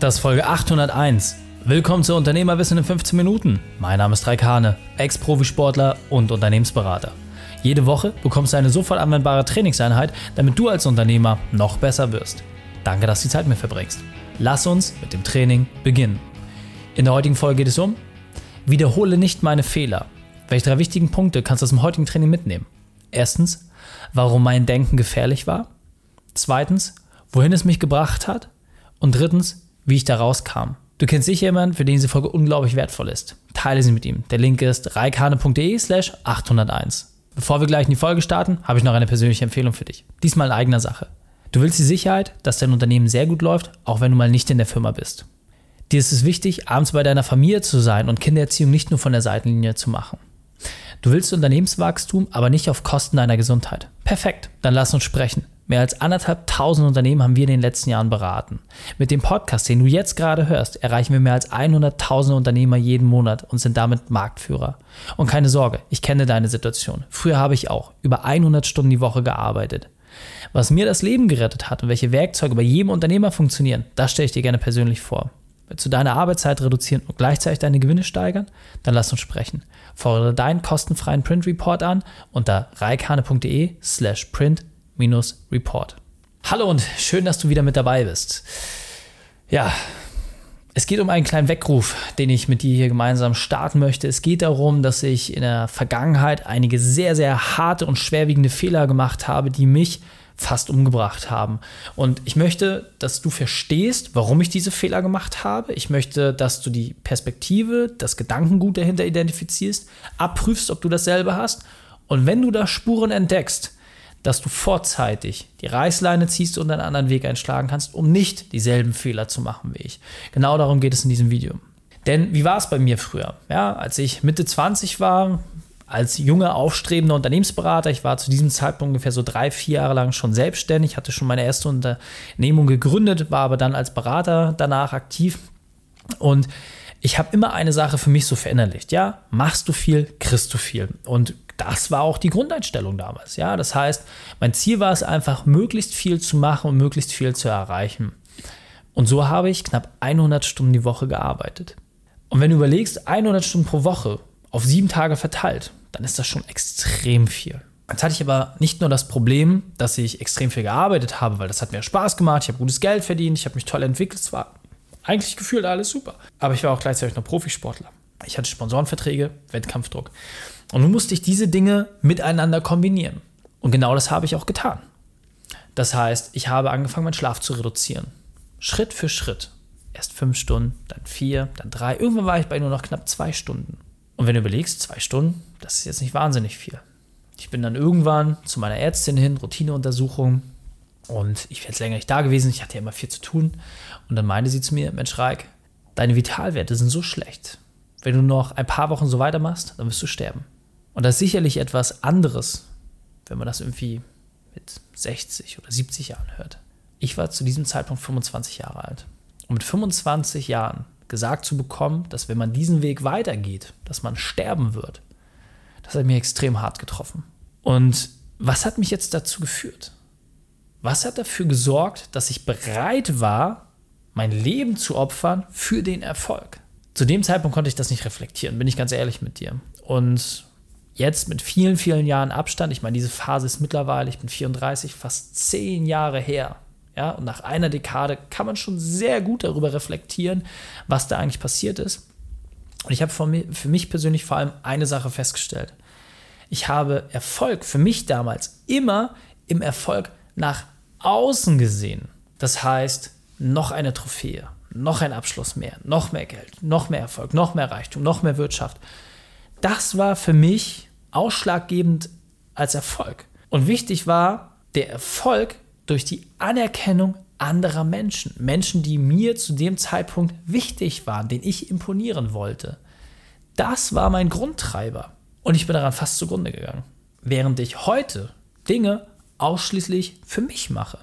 Das ist Folge 801. Willkommen zu Unternehmerwissen in 15 Minuten. Mein Name ist Raikane, Ex-Profisportler und Unternehmensberater. Jede Woche bekommst du eine sofort anwendbare Trainingseinheit, damit du als Unternehmer noch besser wirst. Danke, dass du die Zeit mit mir verbringst. Lass uns mit dem Training beginnen. In der heutigen Folge geht es um Wiederhole nicht meine Fehler. Welche drei wichtigen Punkte kannst du aus dem heutigen Training mitnehmen? Erstens, warum mein Denken gefährlich war. Zweitens, wohin es mich gebracht hat. Und drittens, wie ich da rauskam. Du kennst sicher jemanden, für den diese Folge unglaublich wertvoll ist. Teile sie mit ihm. Der Link ist reikane.de slash 801. Bevor wir gleich in die Folge starten, habe ich noch eine persönliche Empfehlung für dich. Diesmal in eigener Sache. Du willst die Sicherheit, dass dein Unternehmen sehr gut läuft, auch wenn du mal nicht in der Firma bist. Dir ist es wichtig, abends bei deiner Familie zu sein und Kindererziehung nicht nur von der Seitenlinie zu machen. Du willst Unternehmenswachstum, aber nicht auf Kosten deiner Gesundheit. Perfekt, dann lass uns sprechen. Mehr als anderthalb tausend Unternehmen haben wir in den letzten Jahren beraten. Mit dem Podcast, den du jetzt gerade hörst, erreichen wir mehr als 100.000 Unternehmer jeden Monat und sind damit Marktführer. Und keine Sorge, ich kenne deine Situation. Früher habe ich auch über 100 Stunden die Woche gearbeitet. Was mir das Leben gerettet hat und welche Werkzeuge bei jedem Unternehmer funktionieren, das stelle ich dir gerne persönlich vor. Willst du deine Arbeitszeit reduzieren und gleichzeitig deine Gewinne steigern? Dann lass uns sprechen. Fordere deinen kostenfreien Print Report an unter reikane.de slash print report Hallo und schön, dass du wieder mit dabei bist. Ja, es geht um einen kleinen Weckruf, den ich mit dir hier gemeinsam starten möchte. Es geht darum, dass ich in der Vergangenheit einige sehr, sehr harte und schwerwiegende Fehler gemacht habe, die mich fast umgebracht haben. Und ich möchte, dass du verstehst, warum ich diese Fehler gemacht habe. Ich möchte, dass du die Perspektive, das Gedankengut dahinter identifizierst, abprüfst, ob du dasselbe hast. Und wenn du da Spuren entdeckst, dass du vorzeitig die Reißleine ziehst und einen anderen Weg einschlagen kannst, um nicht dieselben Fehler zu machen wie ich. Genau darum geht es in diesem Video. Denn wie war es bei mir früher? Ja, als ich Mitte 20 war, als junger, aufstrebender Unternehmensberater, ich war zu diesem Zeitpunkt ungefähr so drei, vier Jahre lang schon selbstständig, hatte schon meine erste Unternehmung gegründet, war aber dann als Berater danach aktiv und ich habe immer eine Sache für mich so verinnerlicht, ja, machst du viel, kriegst du viel. Und das war auch die Grundeinstellung damals. Ja, das heißt, mein Ziel war es einfach, möglichst viel zu machen und möglichst viel zu erreichen. Und so habe ich knapp 100 Stunden die Woche gearbeitet. Und wenn du überlegst, 100 Stunden pro Woche auf sieben Tage verteilt, dann ist das schon extrem viel. Jetzt hatte ich aber nicht nur das Problem, dass ich extrem viel gearbeitet habe, weil das hat mir Spaß gemacht, ich habe gutes Geld verdient, ich habe mich toll entwickelt, es war eigentlich gefühlt alles super. Aber ich war auch gleichzeitig noch Profisportler. Ich hatte Sponsorenverträge, Wettkampfdruck. Und nun musste ich diese Dinge miteinander kombinieren. Und genau das habe ich auch getan. Das heißt, ich habe angefangen, meinen Schlaf zu reduzieren. Schritt für Schritt. Erst fünf Stunden, dann vier, dann drei. Irgendwann war ich bei nur noch knapp zwei Stunden. Und wenn du überlegst, zwei Stunden, das ist jetzt nicht wahnsinnig viel. Ich bin dann irgendwann zu meiner Ärztin hin, Routineuntersuchung. Und ich wäre jetzt länger nicht da gewesen, ich hatte ja immer viel zu tun. Und dann meinte sie zu mir, Mensch Reik, deine Vitalwerte sind so schlecht. Wenn du noch ein paar Wochen so weitermachst, dann wirst du sterben. Und das ist sicherlich etwas anderes, wenn man das irgendwie mit 60 oder 70 Jahren hört. Ich war zu diesem Zeitpunkt 25 Jahre alt. Und mit 25 Jahren gesagt zu bekommen, dass wenn man diesen Weg weitergeht, dass man sterben wird, das hat mich extrem hart getroffen. Und was hat mich jetzt dazu geführt? Was hat dafür gesorgt, dass ich bereit war, mein Leben zu opfern für den Erfolg? Zu dem Zeitpunkt konnte ich das nicht reflektieren, bin ich ganz ehrlich mit dir. Und jetzt mit vielen, vielen Jahren Abstand, ich meine, diese Phase ist mittlerweile, ich bin 34, fast zehn Jahre her. Ja, und nach einer Dekade kann man schon sehr gut darüber reflektieren, was da eigentlich passiert ist. Und ich habe für mich persönlich vor allem eine Sache festgestellt. Ich habe Erfolg für mich damals immer im Erfolg nach außen gesehen. Das heißt, noch eine Trophäe, noch ein Abschluss mehr, noch mehr Geld, noch mehr Erfolg, noch mehr Reichtum, noch mehr Wirtschaft. Das war für mich ausschlaggebend als Erfolg. Und wichtig war der Erfolg durch die Anerkennung anderer Menschen. Menschen, die mir zu dem Zeitpunkt wichtig waren, den ich imponieren wollte. Das war mein Grundtreiber. Und ich bin daran fast zugrunde gegangen. Während ich heute Dinge ausschließlich für mich mache.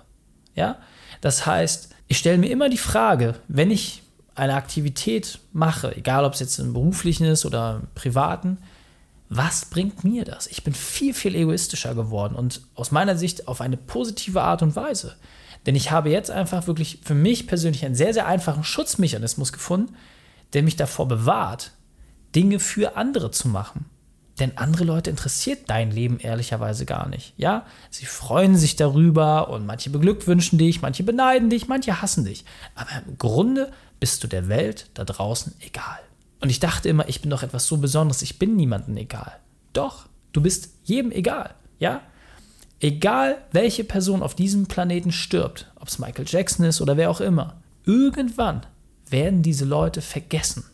Ja? Das heißt, ich stelle mir immer die Frage, wenn ich eine Aktivität mache, egal ob es jetzt im beruflichen ist oder im privaten, was bringt mir das? Ich bin viel, viel egoistischer geworden und aus meiner Sicht auf eine positive Art und Weise. Denn ich habe jetzt einfach wirklich für mich persönlich einen sehr, sehr einfachen Schutzmechanismus gefunden, der mich davor bewahrt, Dinge für andere zu machen. Denn andere Leute interessiert dein Leben ehrlicherweise gar nicht. Ja, sie freuen sich darüber und manche beglückwünschen dich, manche beneiden dich, manche hassen dich. Aber im Grunde bist du der Welt da draußen egal. Und ich dachte immer, ich bin doch etwas so Besonderes, ich bin niemandem egal. Doch, du bist jedem egal. Ja, egal welche Person auf diesem Planeten stirbt, ob es Michael Jackson ist oder wer auch immer, irgendwann werden diese Leute vergessen.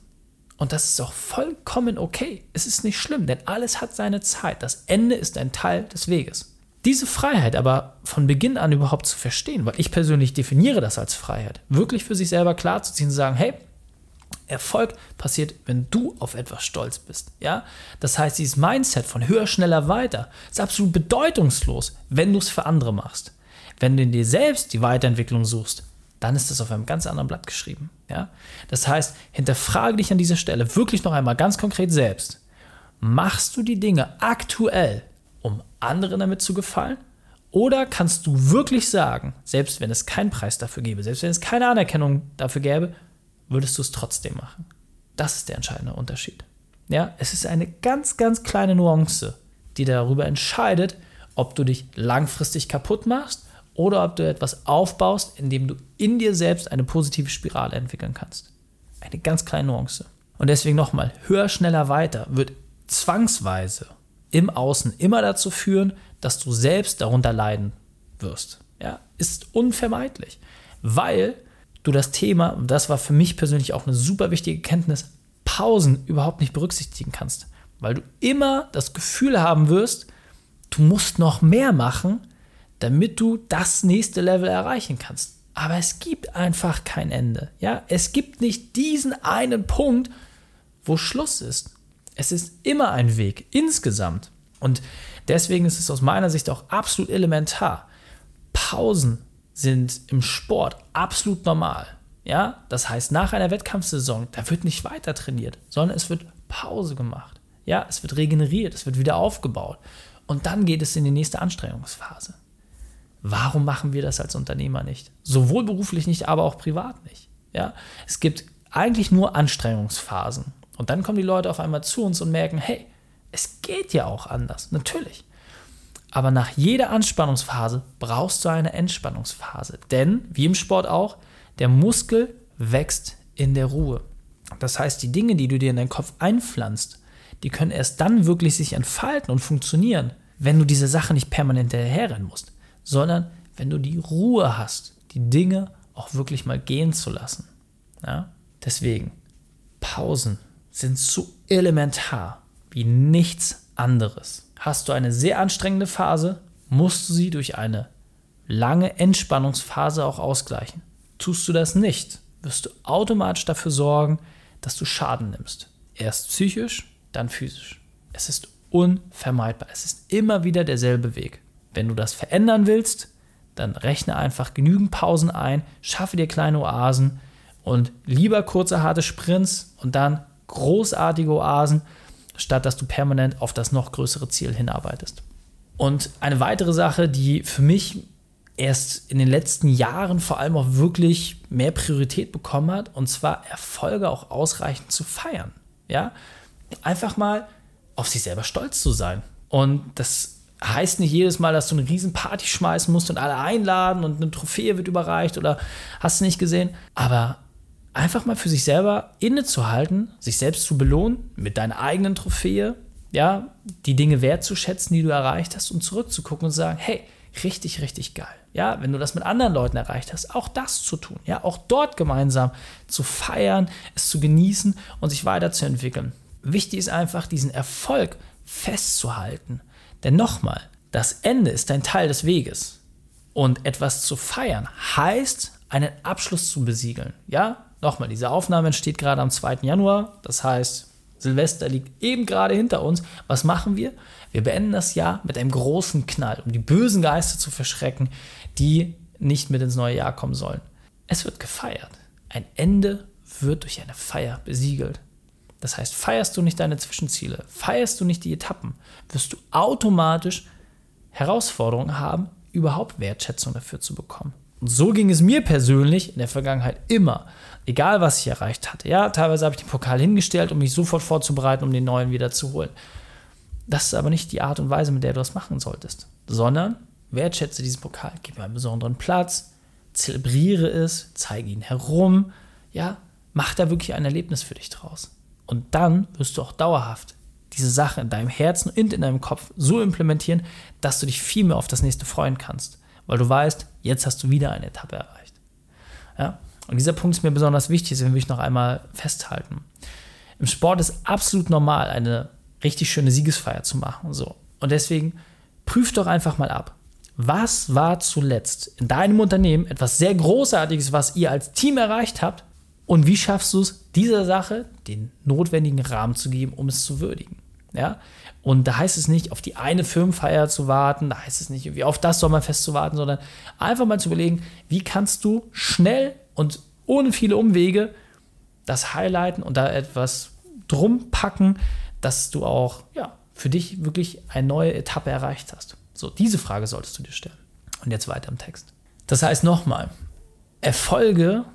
Und das ist auch vollkommen okay. Es ist nicht schlimm, denn alles hat seine Zeit. Das Ende ist ein Teil des Weges. Diese Freiheit aber von Beginn an überhaupt zu verstehen, weil ich persönlich definiere das als Freiheit, wirklich für sich selber klarzuziehen und zu sagen, hey, Erfolg passiert, wenn du auf etwas stolz bist. Ja? Das heißt, dieses Mindset von höher, schneller, weiter ist absolut bedeutungslos, wenn du es für andere machst. Wenn du in dir selbst die Weiterentwicklung suchst, dann ist das auf einem ganz anderen Blatt geschrieben. Ja? Das heißt, hinterfrage dich an dieser Stelle wirklich noch einmal ganz konkret selbst. Machst du die Dinge aktuell, um anderen damit zu gefallen? Oder kannst du wirklich sagen, selbst wenn es keinen Preis dafür gäbe, selbst wenn es keine Anerkennung dafür gäbe, würdest du es trotzdem machen? Das ist der entscheidende Unterschied. Ja, es ist eine ganz, ganz kleine Nuance, die darüber entscheidet, ob du dich langfristig kaputt machst oder ob du etwas aufbaust, indem du in dir selbst eine positive Spirale entwickeln kannst. Eine ganz kleine Nuance. Und deswegen nochmal, höher, schneller, weiter wird zwangsweise im Außen immer dazu führen, dass du selbst darunter leiden wirst. Ja, ist unvermeidlich, weil du das Thema, und das war für mich persönlich auch eine super wichtige Kenntnis, Pausen überhaupt nicht berücksichtigen kannst, weil du immer das Gefühl haben wirst, du musst noch mehr machen, damit du das nächste Level erreichen kannst. Aber es gibt einfach kein Ende. Ja, es gibt nicht diesen einen Punkt, wo Schluss ist. Es ist immer ein Weg insgesamt. Und deswegen ist es aus meiner Sicht auch absolut elementar. Pausen sind im Sport absolut normal. Ja, das heißt, nach einer Wettkampfsaison, da wird nicht weiter trainiert, sondern es wird Pause gemacht. Ja, es wird regeneriert, es wird wieder aufgebaut. Und dann geht es in die nächste Anstrengungsphase. Warum machen wir das als Unternehmer nicht? Sowohl beruflich nicht, aber auch privat nicht. Ja? Es gibt eigentlich nur Anstrengungsphasen. Und dann kommen die Leute auf einmal zu uns und merken, hey, es geht ja auch anders, natürlich. Aber nach jeder Anspannungsphase brauchst du eine Entspannungsphase. Denn, wie im Sport auch, der Muskel wächst in der Ruhe. Das heißt, die Dinge, die du dir in deinen Kopf einpflanzt, die können erst dann wirklich sich entfalten und funktionieren, wenn du diese Sache nicht permanent hinterherrennen musst sondern wenn du die Ruhe hast, die Dinge auch wirklich mal gehen zu lassen. Ja? Deswegen, Pausen sind so elementar wie nichts anderes. Hast du eine sehr anstrengende Phase, musst du sie durch eine lange Entspannungsphase auch ausgleichen. Tust du das nicht, wirst du automatisch dafür sorgen, dass du Schaden nimmst. Erst psychisch, dann physisch. Es ist unvermeidbar. Es ist immer wieder derselbe Weg. Wenn du das verändern willst, dann rechne einfach genügend Pausen ein, schaffe dir kleine Oasen und lieber kurze, harte Sprints und dann großartige Oasen, statt dass du permanent auf das noch größere Ziel hinarbeitest. Und eine weitere Sache, die für mich erst in den letzten Jahren vor allem auch wirklich mehr Priorität bekommen hat, und zwar Erfolge auch ausreichend zu feiern. Ja, einfach mal auf sich selber stolz zu sein. Und das heißt nicht jedes Mal, dass du eine riesen Party schmeißen musst und alle einladen und eine Trophäe wird überreicht oder hast du nicht gesehen. Aber einfach mal für sich selber innezuhalten, sich selbst zu belohnen mit deiner eigenen Trophäe, ja, die Dinge wertzuschätzen, die du erreicht hast und zurückzugucken und sagen, hey, richtig, richtig geil. Ja, wenn du das mit anderen Leuten erreicht hast, auch das zu tun, ja, auch dort gemeinsam zu feiern, es zu genießen und sich weiterzuentwickeln. Wichtig ist einfach, diesen Erfolg festzuhalten denn nochmal, das Ende ist ein Teil des Weges. Und etwas zu feiern heißt, einen Abschluss zu besiegeln. Ja, nochmal, diese Aufnahme entsteht gerade am 2. Januar. Das heißt, Silvester liegt eben gerade hinter uns. Was machen wir? Wir beenden das Jahr mit einem großen Knall, um die bösen Geister zu verschrecken, die nicht mit ins neue Jahr kommen sollen. Es wird gefeiert. Ein Ende wird durch eine Feier besiegelt. Das heißt, feierst du nicht deine Zwischenziele, feierst du nicht die Etappen, wirst du automatisch Herausforderungen haben, überhaupt Wertschätzung dafür zu bekommen. Und so ging es mir persönlich in der Vergangenheit immer. Egal, was ich erreicht hatte. Ja, teilweise habe ich den Pokal hingestellt, um mich sofort vorzubereiten, um den neuen wieder zu holen. Das ist aber nicht die Art und Weise, mit der du das machen solltest, sondern wertschätze diesen Pokal, gib ihm einen besonderen Platz, zelebriere es, zeige ihn herum, ja, mach da wirklich ein Erlebnis für dich draus. Und dann wirst du auch dauerhaft diese Sache in deinem Herzen und in deinem Kopf so implementieren, dass du dich viel mehr auf das nächste freuen kannst, weil du weißt, jetzt hast du wieder eine Etappe erreicht. Ja? Und dieser Punkt ist mir besonders wichtig, deswegen will ich noch einmal festhalten. Im Sport ist absolut normal, eine richtig schöne Siegesfeier zu machen. So. Und deswegen prüf doch einfach mal ab. Was war zuletzt in deinem Unternehmen etwas sehr Großartiges, was ihr als Team erreicht habt? Und wie schaffst du es, dieser Sache den notwendigen Rahmen zu geben, um es zu würdigen? Ja? Und da heißt es nicht, auf die eine Firmenfeier zu warten, da heißt es nicht, irgendwie auf das Sommerfest zu warten, sondern einfach mal zu überlegen, wie kannst du schnell und ohne viele Umwege das highlighten und da etwas drum packen, dass du auch ja, für dich wirklich eine neue Etappe erreicht hast. So, diese Frage solltest du dir stellen. Und jetzt weiter im Text. Das heißt nochmal, Erfolge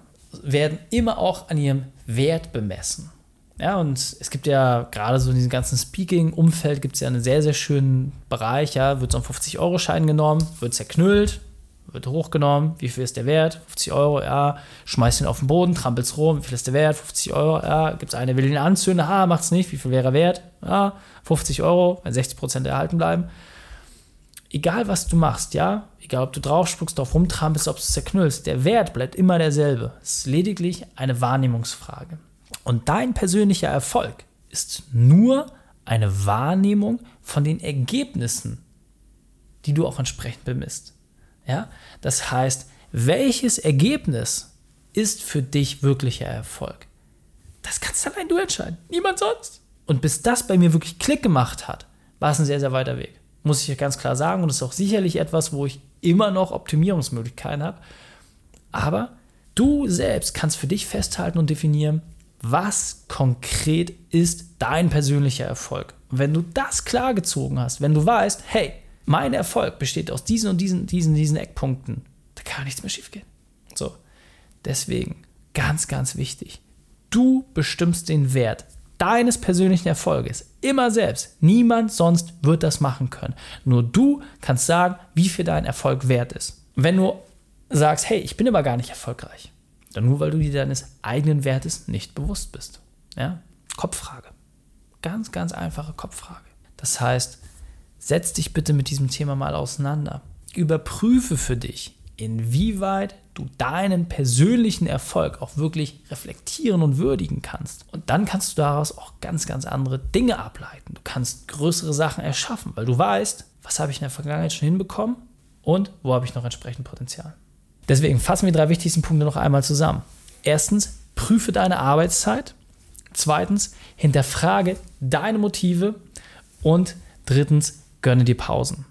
werden immer auch an ihrem Wert bemessen. Ja, und es gibt ja gerade so in diesem ganzen Speaking-Umfeld gibt es ja einen sehr, sehr schönen Bereich, ja, wird so ein 50-Euro-Schein genommen, wird zerknüllt, wird hochgenommen, wie viel ist der Wert? 50 Euro, ja, schmeißt ihn auf den Boden, trampelt's rum, wie viel ist der Wert? 50 Euro, ja, gibt es eine, will ihn anzünden, ah, macht's nicht, wie viel wäre er wert? Ja, 50 Euro, wenn 60 Prozent erhalten bleiben. Egal, was du machst, ja, egal, ob du drauf spuckst, drauf rumtrampelst, ob du es zerknüllst, der Wert bleibt immer derselbe. Es ist lediglich eine Wahrnehmungsfrage. Und dein persönlicher Erfolg ist nur eine Wahrnehmung von den Ergebnissen, die du auch entsprechend bemisst. Ja? Das heißt, welches Ergebnis ist für dich wirklicher Erfolg? Das kannst allein du entscheiden, niemand sonst. Und bis das bei mir wirklich Klick gemacht hat, war es ein sehr, sehr weiter Weg. Muss ich ganz klar sagen. Und das ist auch sicherlich etwas, wo ich immer noch Optimierungsmöglichkeiten habe. Aber du selbst kannst für dich festhalten und definieren, was konkret ist dein persönlicher Erfolg. Und wenn du das klar gezogen hast, wenn du weißt, hey, mein Erfolg besteht aus diesen und diesen, diesen, diesen Eckpunkten, da kann nichts mehr schiefgehen. So, deswegen ganz, ganz wichtig. Du bestimmst den Wert deines persönlichen Erfolges immer selbst. Niemand sonst wird das machen können. Nur du kannst sagen, wie viel dein Erfolg wert ist. Wenn du sagst, hey, ich bin aber gar nicht erfolgreich, dann nur weil du dir deines eigenen Wertes nicht bewusst bist. Ja? Kopffrage. Ganz, ganz einfache Kopffrage. Das heißt, setz dich bitte mit diesem Thema mal auseinander. Überprüfe für dich, inwieweit du deinen persönlichen Erfolg auch wirklich reflektieren und würdigen kannst. Und dann kannst du daraus auch ganz, ganz andere Dinge ableiten. Du kannst größere Sachen erschaffen, weil du weißt, was habe ich in der Vergangenheit schon hinbekommen und wo habe ich noch entsprechend Potenzial. Deswegen fassen wir die drei wichtigsten Punkte noch einmal zusammen. Erstens, prüfe deine Arbeitszeit. Zweitens, hinterfrage deine Motive. Und drittens, gönne dir Pausen.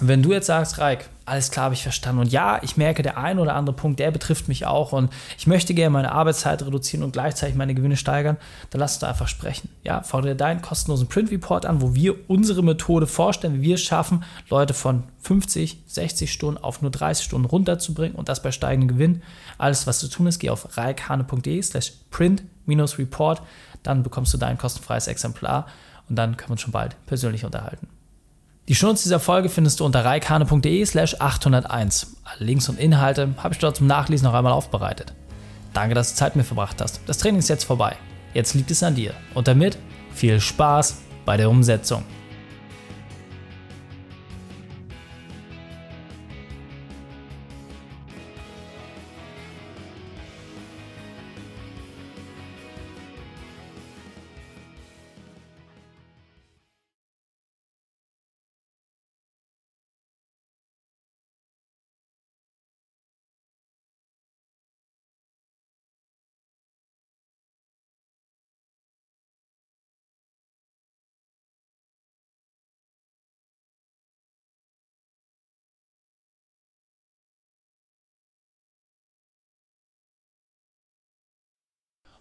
Wenn du jetzt sagst, Reik, alles klar, habe ich verstanden. Und ja, ich merke, der ein oder andere Punkt, der betrifft mich auch. Und ich möchte gerne meine Arbeitszeit reduzieren und gleichzeitig meine Gewinne steigern. Dann lass uns da einfach sprechen. Ja, fordere deinen kostenlosen Print Report an, wo wir unsere Methode vorstellen, wie wir es schaffen, Leute von 50, 60 Stunden auf nur 30 Stunden runterzubringen und das bei steigendem Gewinn. Alles, was zu tun ist, geh auf reikhane.de slash print-report. Dann bekommst du dein kostenfreies Exemplar und dann können wir uns schon bald persönlich unterhalten. Die Shownotes dieser Folge findest du unter reikane.de slash 801. Alle Links und Inhalte habe ich dort zum Nachlesen noch einmal aufbereitet. Danke, dass du Zeit mit mir verbracht hast. Das Training ist jetzt vorbei. Jetzt liegt es an dir. Und damit viel Spaß bei der Umsetzung.